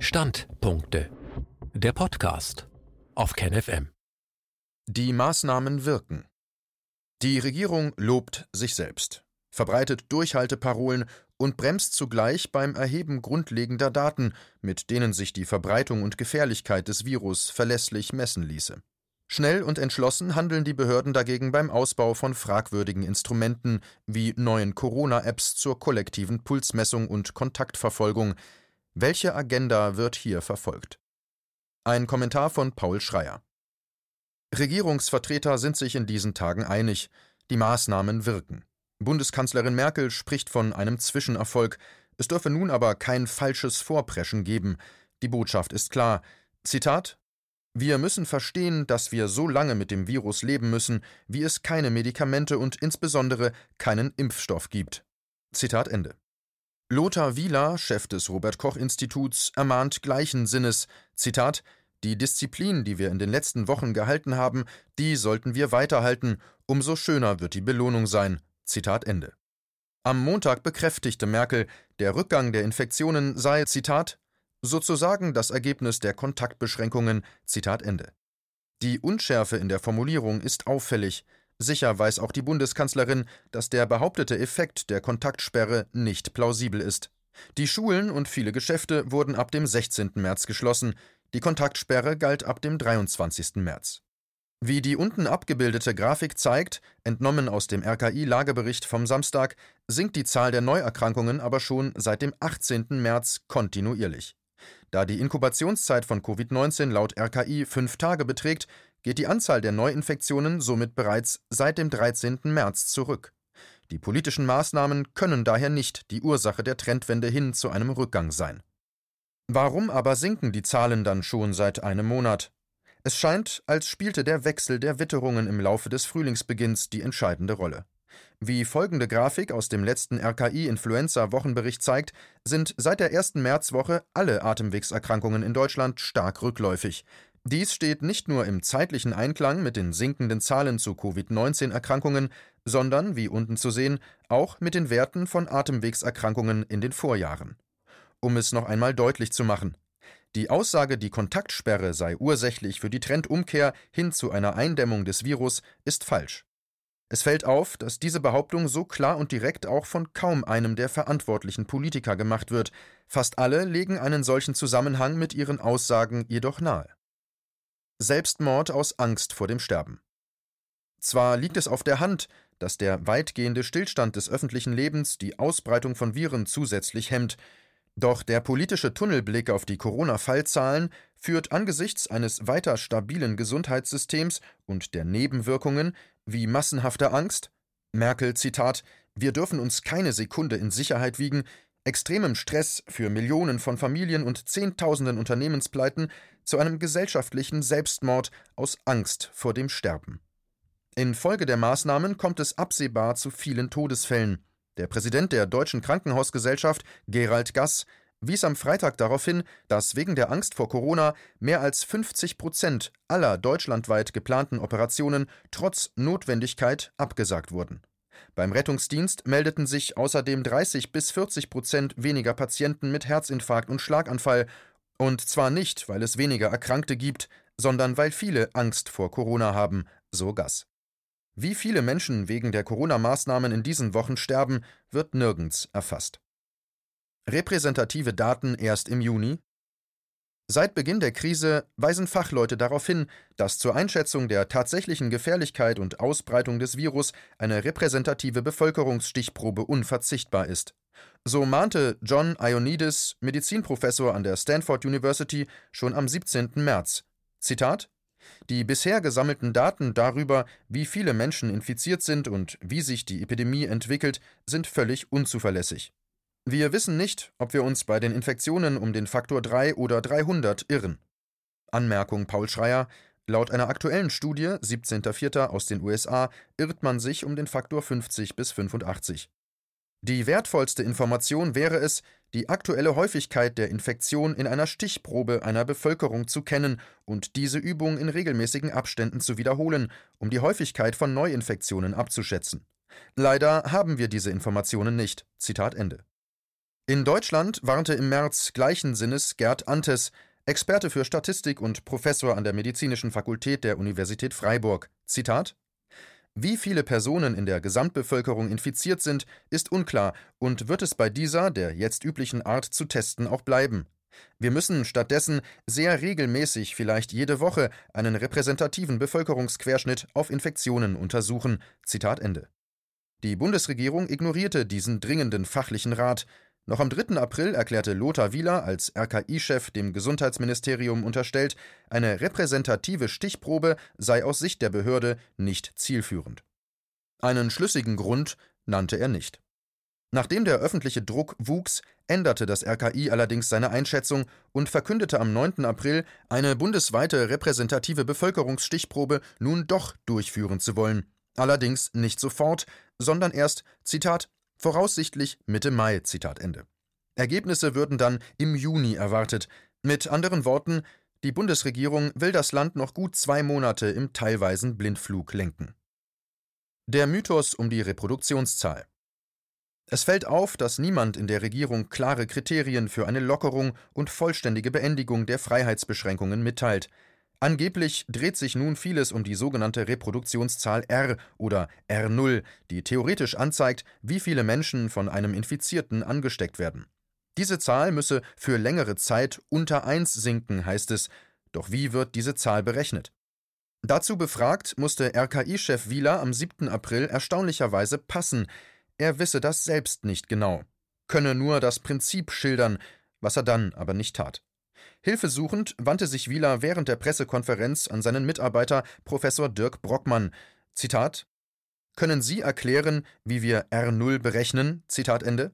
Standpunkte. Der Podcast auf KenFM. Die Maßnahmen wirken. Die Regierung lobt sich selbst, verbreitet Durchhalteparolen und bremst zugleich beim Erheben grundlegender Daten, mit denen sich die Verbreitung und Gefährlichkeit des Virus verlässlich messen ließe. Schnell und entschlossen handeln die Behörden dagegen beim Ausbau von fragwürdigen Instrumenten wie neuen Corona-Apps zur kollektiven Pulsmessung und Kontaktverfolgung. Welche Agenda wird hier verfolgt? Ein Kommentar von Paul Schreier. Regierungsvertreter sind sich in diesen Tagen einig, die Maßnahmen wirken. Bundeskanzlerin Merkel spricht von einem Zwischenerfolg, es dürfe nun aber kein falsches Vorpreschen geben. Die Botschaft ist klar. Zitat wir müssen verstehen, dass wir so lange mit dem Virus leben müssen, wie es keine Medikamente und insbesondere keinen Impfstoff gibt. Zitat Ende. Lothar Wieler, Chef des Robert Koch Instituts, ermahnt gleichen Sinnes, Zitat, die Disziplin, die wir in den letzten Wochen gehalten haben, die sollten wir weiterhalten, umso schöner wird die Belohnung sein. Zitat Ende. Am Montag bekräftigte Merkel, der Rückgang der Infektionen sei, Zitat, sozusagen das Ergebnis der Kontaktbeschränkungen. Zitat Ende. Die Unschärfe in der Formulierung ist auffällig. Sicher weiß auch die Bundeskanzlerin, dass der behauptete Effekt der Kontaktsperre nicht plausibel ist. Die Schulen und viele Geschäfte wurden ab dem 16. März geschlossen, die Kontaktsperre galt ab dem 23. März. Wie die unten abgebildete Grafik zeigt, entnommen aus dem RKI-Lagebericht vom Samstag, sinkt die Zahl der Neuerkrankungen aber schon seit dem 18. März kontinuierlich. Da die Inkubationszeit von Covid-19 laut RKI fünf Tage beträgt, geht die Anzahl der Neuinfektionen somit bereits seit dem 13. März zurück. Die politischen Maßnahmen können daher nicht die Ursache der Trendwende hin zu einem Rückgang sein. Warum aber sinken die Zahlen dann schon seit einem Monat? Es scheint, als spielte der Wechsel der Witterungen im Laufe des Frühlingsbeginns die entscheidende Rolle. Wie folgende Grafik aus dem letzten RKI-Influenza-Wochenbericht zeigt, sind seit der ersten Märzwoche alle Atemwegserkrankungen in Deutschland stark rückläufig. Dies steht nicht nur im zeitlichen Einklang mit den sinkenden Zahlen zu Covid-19-Erkrankungen, sondern, wie unten zu sehen, auch mit den Werten von Atemwegserkrankungen in den Vorjahren. Um es noch einmal deutlich zu machen. Die Aussage, die Kontaktsperre sei ursächlich für die Trendumkehr hin zu einer Eindämmung des Virus, ist falsch. Es fällt auf, dass diese Behauptung so klar und direkt auch von kaum einem der verantwortlichen Politiker gemacht wird, fast alle legen einen solchen Zusammenhang mit ihren Aussagen jedoch nahe. Selbstmord aus Angst vor dem Sterben. Zwar liegt es auf der Hand, dass der weitgehende Stillstand des öffentlichen Lebens die Ausbreitung von Viren zusätzlich hemmt, doch der politische Tunnelblick auf die Corona-Fallzahlen führt angesichts eines weiter stabilen Gesundheitssystems und der Nebenwirkungen wie massenhafter Angst, Merkel Zitat, wir dürfen uns keine Sekunde in Sicherheit wiegen, extremem Stress für Millionen von Familien und Zehntausenden Unternehmenspleiten zu einem gesellschaftlichen Selbstmord aus Angst vor dem Sterben. Infolge der Maßnahmen kommt es absehbar zu vielen Todesfällen. Der Präsident der Deutschen Krankenhausgesellschaft, Gerald Gass, wies am Freitag darauf hin, dass wegen der Angst vor Corona mehr als 50 Prozent aller deutschlandweit geplanten Operationen trotz Notwendigkeit abgesagt wurden. Beim Rettungsdienst meldeten sich außerdem 30 bis 40 Prozent weniger Patienten mit Herzinfarkt und Schlaganfall, und zwar nicht, weil es weniger Erkrankte gibt, sondern weil viele Angst vor Corona haben, so Gass. Wie viele Menschen wegen der Corona-Maßnahmen in diesen Wochen sterben, wird nirgends erfasst. Repräsentative Daten erst im Juni? Seit Beginn der Krise weisen Fachleute darauf hin, dass zur Einschätzung der tatsächlichen Gefährlichkeit und Ausbreitung des Virus eine repräsentative Bevölkerungsstichprobe unverzichtbar ist. So mahnte John Ioannidis, Medizinprofessor an der Stanford University, schon am 17. März. Zitat die bisher gesammelten Daten darüber, wie viele Menschen infiziert sind und wie sich die Epidemie entwickelt, sind völlig unzuverlässig. Wir wissen nicht, ob wir uns bei den Infektionen um den Faktor 3 oder 300 irren. Anmerkung Paul Schreier Laut einer aktuellen Studie, 17.04. aus den USA, irrt man sich um den Faktor 50 bis 85. Die wertvollste Information wäre es, die aktuelle Häufigkeit der Infektion in einer Stichprobe einer Bevölkerung zu kennen und diese Übung in regelmäßigen Abständen zu wiederholen, um die Häufigkeit von Neuinfektionen abzuschätzen. Leider haben wir diese Informationen nicht. Zitat Ende. In Deutschland warnte im März gleichen Sinnes Gerd Antes, Experte für Statistik und Professor an der Medizinischen Fakultät der Universität Freiburg. Zitat wie viele Personen in der Gesamtbevölkerung infiziert sind, ist unklar und wird es bei dieser, der jetzt üblichen Art zu testen, auch bleiben. Wir müssen stattdessen sehr regelmäßig, vielleicht jede Woche, einen repräsentativen Bevölkerungsquerschnitt auf Infektionen untersuchen. Zitat Ende. Die Bundesregierung ignorierte diesen dringenden fachlichen Rat. Noch am 3. April erklärte Lothar Wieler als RKI-Chef dem Gesundheitsministerium unterstellt, eine repräsentative Stichprobe sei aus Sicht der Behörde nicht zielführend. Einen schlüssigen Grund nannte er nicht. Nachdem der öffentliche Druck wuchs, änderte das RKI allerdings seine Einschätzung und verkündete am 9. April, eine bundesweite repräsentative Bevölkerungsstichprobe nun doch durchführen zu wollen. Allerdings nicht sofort, sondern erst, Zitat, voraussichtlich Mitte Mai, Zitat Ende. Ergebnisse würden dann im Juni erwartet. Mit anderen Worten, die Bundesregierung will das Land noch gut zwei Monate im teilweisen Blindflug lenken. Der Mythos um die Reproduktionszahl. Es fällt auf, dass niemand in der Regierung klare Kriterien für eine Lockerung und vollständige Beendigung der Freiheitsbeschränkungen mitteilt. Angeblich dreht sich nun vieles um die sogenannte Reproduktionszahl R oder R0, die theoretisch anzeigt, wie viele Menschen von einem Infizierten angesteckt werden. Diese Zahl müsse für längere Zeit unter 1 sinken, heißt es. Doch wie wird diese Zahl berechnet? Dazu befragt, musste RKI-Chef Wieler am 7. April erstaunlicherweise passen. Er wisse das selbst nicht genau, könne nur das Prinzip schildern, was er dann aber nicht tat. Hilfesuchend wandte sich Wieler während der Pressekonferenz an seinen Mitarbeiter Professor Dirk Brockmann. Zitat Können Sie erklären, wie wir R0 berechnen? Zitat Ende.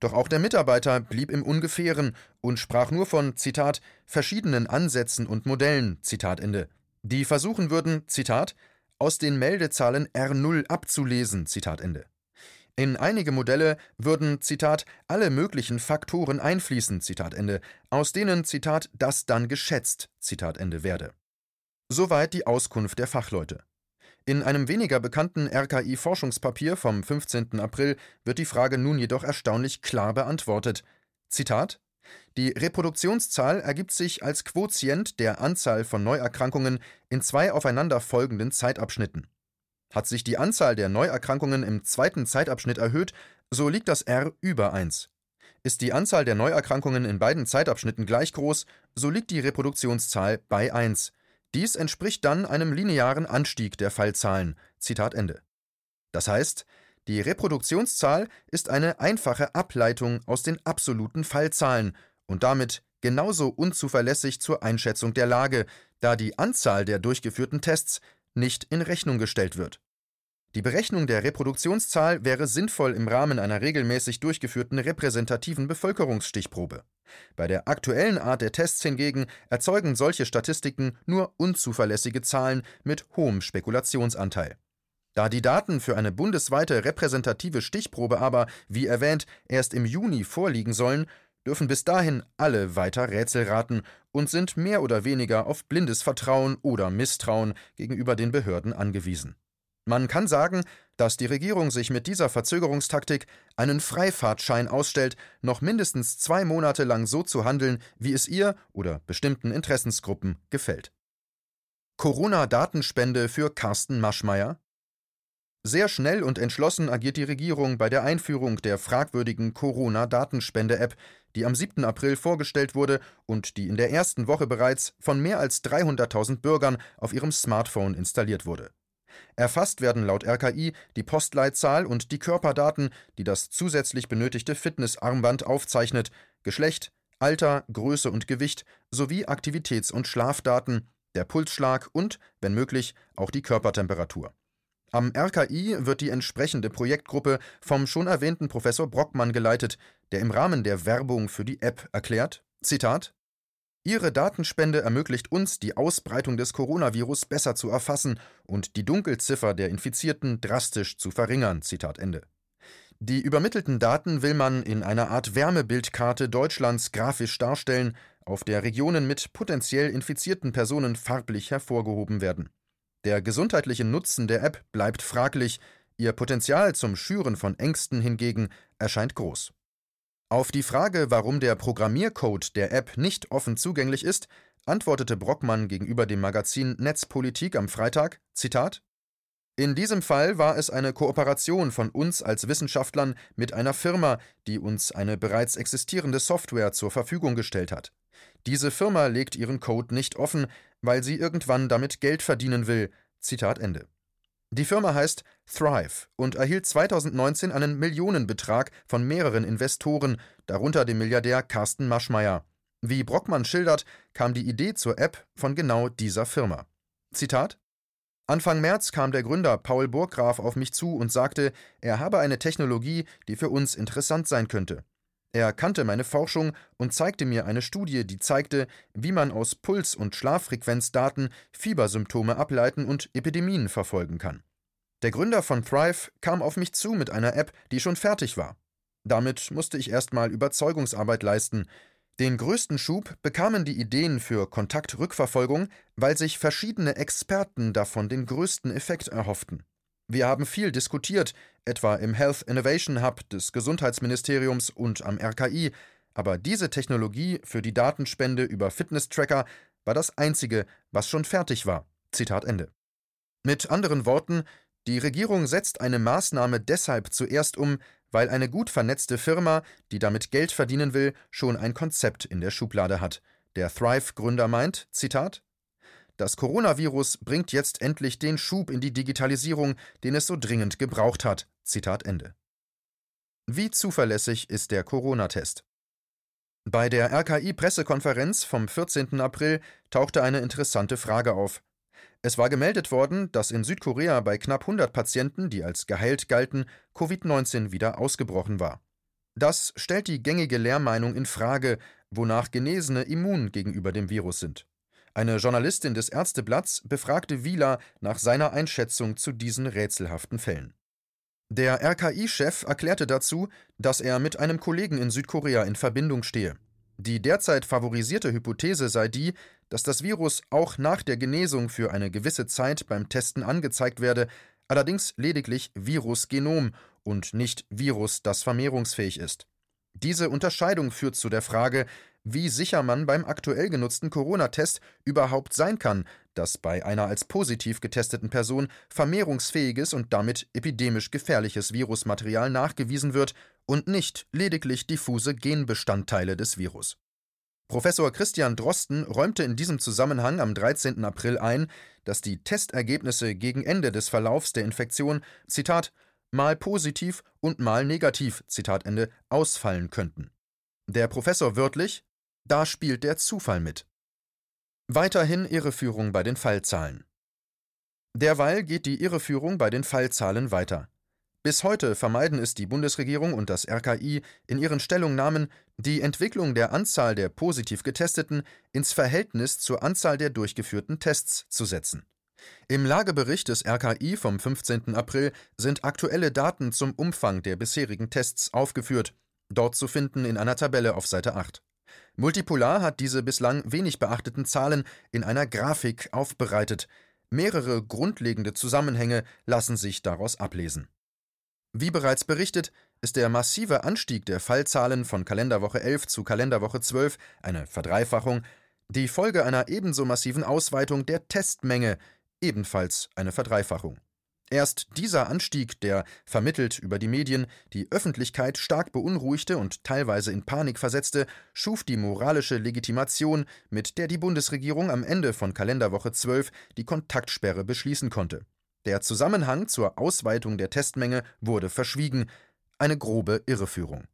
Doch auch der Mitarbeiter blieb im Ungefähren und sprach nur von, Zitat, verschiedenen Ansätzen und Modellen, Zitat Ende, die versuchen würden, Zitat, aus den Meldezahlen R0 abzulesen, Zitat Ende. In einige Modelle würden, Zitat, alle möglichen Faktoren einfließen, Zitat Ende, aus denen, Zitat, das dann geschätzt, Zitat Ende werde. Soweit die Auskunft der Fachleute. In einem weniger bekannten RKI-Forschungspapier vom 15. April wird die Frage nun jedoch erstaunlich klar beantwortet. Zitat: Die Reproduktionszahl ergibt sich als Quotient der Anzahl von Neuerkrankungen in zwei aufeinander folgenden Zeitabschnitten. Hat sich die Anzahl der Neuerkrankungen im zweiten Zeitabschnitt erhöht, so liegt das R über 1. Ist die Anzahl der Neuerkrankungen in beiden Zeitabschnitten gleich groß, so liegt die Reproduktionszahl bei 1. Dies entspricht dann einem linearen Anstieg der Fallzahlen. Zitat Ende. Das heißt, die Reproduktionszahl ist eine einfache Ableitung aus den absoluten Fallzahlen und damit genauso unzuverlässig zur Einschätzung der Lage, da die Anzahl der durchgeführten Tests nicht in Rechnung gestellt wird. Die Berechnung der Reproduktionszahl wäre sinnvoll im Rahmen einer regelmäßig durchgeführten repräsentativen Bevölkerungsstichprobe. Bei der aktuellen Art der Tests hingegen erzeugen solche Statistiken nur unzuverlässige Zahlen mit hohem Spekulationsanteil. Da die Daten für eine bundesweite repräsentative Stichprobe aber, wie erwähnt, erst im Juni vorliegen sollen, dürfen bis dahin alle weiter Rätsel raten und sind mehr oder weniger auf blindes Vertrauen oder Misstrauen gegenüber den Behörden angewiesen. Man kann sagen, dass die Regierung sich mit dieser Verzögerungstaktik einen Freifahrtschein ausstellt, noch mindestens zwei Monate lang so zu handeln, wie es ihr oder bestimmten Interessensgruppen gefällt. Corona-Datenspende für Carsten Maschmeyer sehr schnell und entschlossen agiert die Regierung bei der Einführung der fragwürdigen Corona-Datenspende-App, die am 7. April vorgestellt wurde und die in der ersten Woche bereits von mehr als 300.000 Bürgern auf ihrem Smartphone installiert wurde. Erfasst werden laut RKI die Postleitzahl und die Körperdaten, die das zusätzlich benötigte Fitnessarmband aufzeichnet, Geschlecht, Alter, Größe und Gewicht sowie Aktivitäts- und Schlafdaten, der Pulsschlag und, wenn möglich, auch die Körpertemperatur. Am RKI wird die entsprechende Projektgruppe vom schon erwähnten Professor Brockmann geleitet, der im Rahmen der Werbung für die App erklärt: Zitat Ihre Datenspende ermöglicht uns, die Ausbreitung des Coronavirus besser zu erfassen und die Dunkelziffer der Infizierten drastisch zu verringern. Zitat Ende. Die übermittelten Daten will man in einer Art Wärmebildkarte Deutschlands grafisch darstellen, auf der Regionen mit potenziell infizierten Personen farblich hervorgehoben werden. Der gesundheitliche Nutzen der App bleibt fraglich, ihr Potenzial zum Schüren von Ängsten hingegen erscheint groß. Auf die Frage, warum der Programmiercode der App nicht offen zugänglich ist, antwortete Brockmann gegenüber dem Magazin Netzpolitik am Freitag: Zitat in diesem Fall war es eine Kooperation von uns als Wissenschaftlern mit einer Firma, die uns eine bereits existierende Software zur Verfügung gestellt hat. Diese Firma legt ihren Code nicht offen, weil sie irgendwann damit Geld verdienen will. Zitat Ende. Die Firma heißt Thrive und erhielt 2019 einen Millionenbetrag von mehreren Investoren, darunter dem Milliardär Carsten Maschmeyer. Wie Brockmann schildert, kam die Idee zur App von genau dieser Firma. Zitat Anfang März kam der Gründer Paul Burggraf auf mich zu und sagte, er habe eine Technologie, die für uns interessant sein könnte. Er kannte meine Forschung und zeigte mir eine Studie, die zeigte, wie man aus Puls- und Schlaffrequenzdaten Fiebersymptome ableiten und Epidemien verfolgen kann. Der Gründer von Thrive kam auf mich zu mit einer App, die schon fertig war. Damit musste ich erstmal Überzeugungsarbeit leisten, den größten Schub bekamen die Ideen für Kontaktrückverfolgung, weil sich verschiedene Experten davon den größten Effekt erhofften. Wir haben viel diskutiert, etwa im Health Innovation Hub des Gesundheitsministeriums und am RKI, aber diese Technologie für die Datenspende über Fitness-Tracker war das einzige, was schon fertig war. Zitat Ende. Mit anderen Worten, die Regierung setzt eine Maßnahme deshalb zuerst um, weil eine gut vernetzte Firma, die damit Geld verdienen will, schon ein Konzept in der Schublade hat. Der Thrive-Gründer meint, Zitat, das Coronavirus bringt jetzt endlich den Schub in die Digitalisierung, den es so dringend gebraucht hat. Zitat Ende. Wie zuverlässig ist der Corona-Test? Bei der RKI-Pressekonferenz vom 14. April tauchte eine interessante Frage auf. Es war gemeldet worden, dass in Südkorea bei knapp 100 Patienten, die als geheilt galten, Covid-19 wieder ausgebrochen war. Das stellt die gängige Lehrmeinung in Frage, wonach Genesene immun gegenüber dem Virus sind. Eine Journalistin des Ärzteblatts befragte Wieler nach seiner Einschätzung zu diesen rätselhaften Fällen. Der RKI-Chef erklärte dazu, dass er mit einem Kollegen in Südkorea in Verbindung stehe. Die derzeit favorisierte Hypothese sei die, dass das Virus auch nach der Genesung für eine gewisse Zeit beim Testen angezeigt werde, allerdings lediglich Virusgenom und nicht Virus, das vermehrungsfähig ist. Diese Unterscheidung führt zu der Frage, wie sicher man beim aktuell genutzten Corona-Test überhaupt sein kann, dass bei einer als positiv getesteten Person vermehrungsfähiges und damit epidemisch gefährliches Virusmaterial nachgewiesen wird und nicht lediglich diffuse Genbestandteile des Virus. Professor Christian Drosten räumte in diesem Zusammenhang am 13. April ein, dass die Testergebnisse gegen Ende des Verlaufs der Infektion, Zitat, mal positiv und mal negativ, Zitat Ende, ausfallen könnten. Der Professor wörtlich, da spielt der Zufall mit. Weiterhin Irreführung bei den Fallzahlen. Derweil geht die Irreführung bei den Fallzahlen weiter. Bis heute vermeiden es die Bundesregierung und das RKI in ihren Stellungnahmen, die Entwicklung der Anzahl der positiv Getesteten ins Verhältnis zur Anzahl der durchgeführten Tests zu setzen. Im Lagebericht des RKI vom 15. April sind aktuelle Daten zum Umfang der bisherigen Tests aufgeführt, dort zu finden in einer Tabelle auf Seite 8. Multipolar hat diese bislang wenig beachteten Zahlen in einer Grafik aufbereitet. Mehrere grundlegende Zusammenhänge lassen sich daraus ablesen. Wie bereits berichtet, ist der massive Anstieg der Fallzahlen von Kalenderwoche 11 zu Kalenderwoche 12, eine Verdreifachung, die Folge einer ebenso massiven Ausweitung der Testmenge, ebenfalls eine Verdreifachung. Erst dieser Anstieg, der, vermittelt über die Medien, die Öffentlichkeit stark beunruhigte und teilweise in Panik versetzte, schuf die moralische Legitimation, mit der die Bundesregierung am Ende von Kalenderwoche 12 die Kontaktsperre beschließen konnte. Der Zusammenhang zur Ausweitung der Testmenge wurde verschwiegen, eine grobe Irreführung.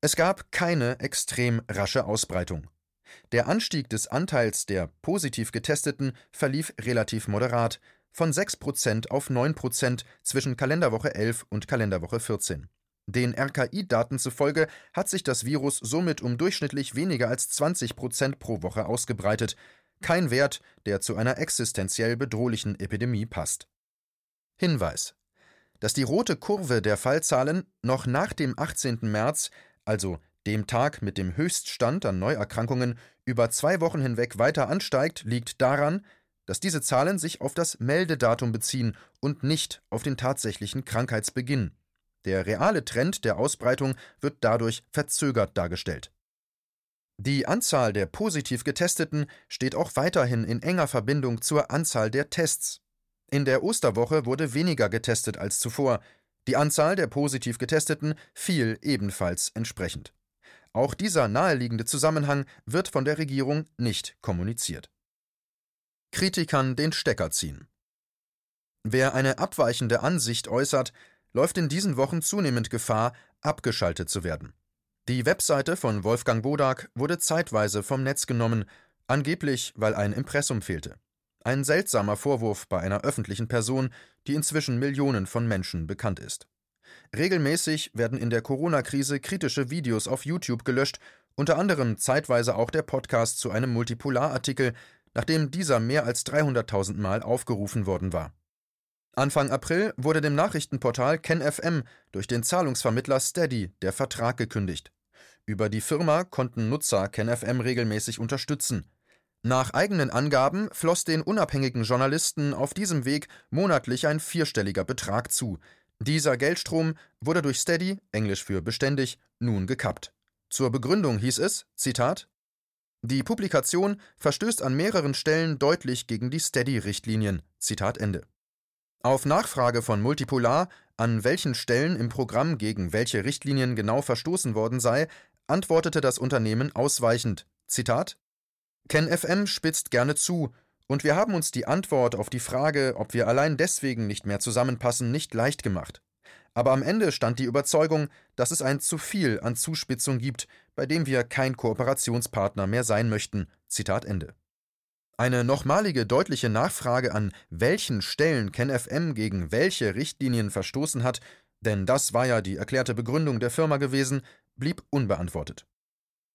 Es gab keine extrem rasche Ausbreitung. Der Anstieg des Anteils der positiv Getesteten verlief relativ moderat, von 6% auf 9% zwischen Kalenderwoche 11 und Kalenderwoche 14. Den RKI-Daten zufolge hat sich das Virus somit um durchschnittlich weniger als 20% pro Woche ausgebreitet, kein Wert, der zu einer existenziell bedrohlichen Epidemie passt. Hinweis: Dass die rote Kurve der Fallzahlen noch nach dem 18. März, also dem Tag mit dem Höchststand an Neuerkrankungen, über zwei Wochen hinweg weiter ansteigt, liegt daran, dass diese Zahlen sich auf das Meldedatum beziehen und nicht auf den tatsächlichen Krankheitsbeginn. Der reale Trend der Ausbreitung wird dadurch verzögert dargestellt. Die Anzahl der positiv Getesteten steht auch weiterhin in enger Verbindung zur Anzahl der Tests. In der Osterwoche wurde weniger getestet als zuvor. Die Anzahl der positiv Getesteten fiel ebenfalls entsprechend. Auch dieser naheliegende Zusammenhang wird von der Regierung nicht kommuniziert. Kritikern den Stecker ziehen. Wer eine abweichende Ansicht äußert, läuft in diesen Wochen zunehmend Gefahr, abgeschaltet zu werden. Die Webseite von Wolfgang Bodak wurde zeitweise vom Netz genommen, angeblich weil ein Impressum fehlte. Ein seltsamer Vorwurf bei einer öffentlichen Person, die inzwischen Millionen von Menschen bekannt ist. Regelmäßig werden in der Corona-Krise kritische Videos auf YouTube gelöscht, unter anderem zeitweise auch der Podcast zu einem Multipolar-Artikel, nachdem dieser mehr als 300.000 Mal aufgerufen worden war. Anfang April wurde dem Nachrichtenportal KenFM durch den Zahlungsvermittler Steady der Vertrag gekündigt. Über die Firma konnten Nutzer KenFM regelmäßig unterstützen. Nach eigenen Angaben floss den unabhängigen Journalisten auf diesem Weg monatlich ein vierstelliger Betrag zu. Dieser Geldstrom wurde durch Steady, englisch für beständig, nun gekappt. Zur Begründung hieß es, Zitat, die Publikation verstößt an mehreren Stellen deutlich gegen die Steady-Richtlinien. Zitat Ende. Auf Nachfrage von Multipolar, an welchen Stellen im Programm gegen welche Richtlinien genau verstoßen worden sei, antwortete das Unternehmen ausweichend: Zitat: KenFM spitzt gerne zu, und wir haben uns die Antwort auf die Frage, ob wir allein deswegen nicht mehr zusammenpassen, nicht leicht gemacht. Aber am Ende stand die Überzeugung, dass es ein zu viel an Zuspitzung gibt, bei dem wir kein Kooperationspartner mehr sein möchten. Zitat Ende. Eine nochmalige deutliche Nachfrage an welchen Stellen KenFM gegen welche Richtlinien verstoßen hat, denn das war ja die erklärte Begründung der Firma gewesen, blieb unbeantwortet.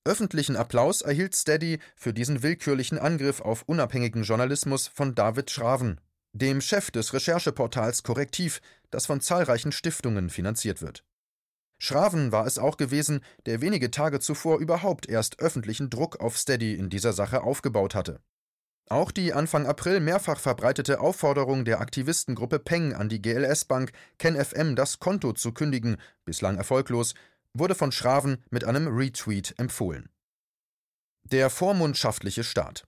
Öffentlichen Applaus erhielt Steady für diesen willkürlichen Angriff auf unabhängigen Journalismus von David Schraven, dem Chef des Rechercheportals Korrektiv, das von zahlreichen Stiftungen finanziert wird. Schraven war es auch gewesen, der wenige Tage zuvor überhaupt erst öffentlichen Druck auf Steady in dieser Sache aufgebaut hatte. Auch die Anfang April mehrfach verbreitete Aufforderung der Aktivistengruppe Peng an die GLS-Bank, KenFM das Konto zu kündigen, bislang erfolglos, wurde von Schraven mit einem Retweet empfohlen. Der vormundschaftliche Staat.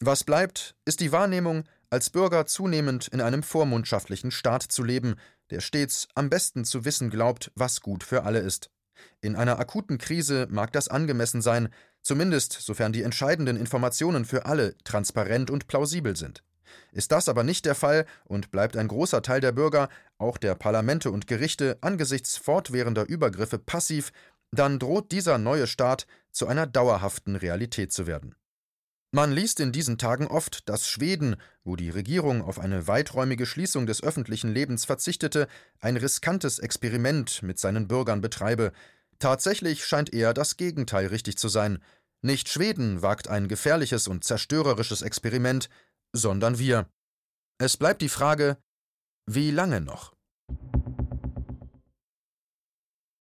Was bleibt, ist die Wahrnehmung, als Bürger zunehmend in einem vormundschaftlichen Staat zu leben, der stets am besten zu wissen glaubt, was gut für alle ist. In einer akuten Krise mag das angemessen sein, zumindest sofern die entscheidenden Informationen für alle transparent und plausibel sind. Ist das aber nicht der Fall und bleibt ein großer Teil der Bürger, auch der Parlamente und Gerichte, angesichts fortwährender Übergriffe passiv, dann droht dieser neue Staat zu einer dauerhaften Realität zu werden. Man liest in diesen Tagen oft, dass Schweden, wo die Regierung auf eine weiträumige Schließung des öffentlichen Lebens verzichtete, ein riskantes Experiment mit seinen Bürgern betreibe. Tatsächlich scheint eher das Gegenteil richtig zu sein. Nicht Schweden wagt ein gefährliches und zerstörerisches Experiment, sondern wir. Es bleibt die Frage, wie lange noch?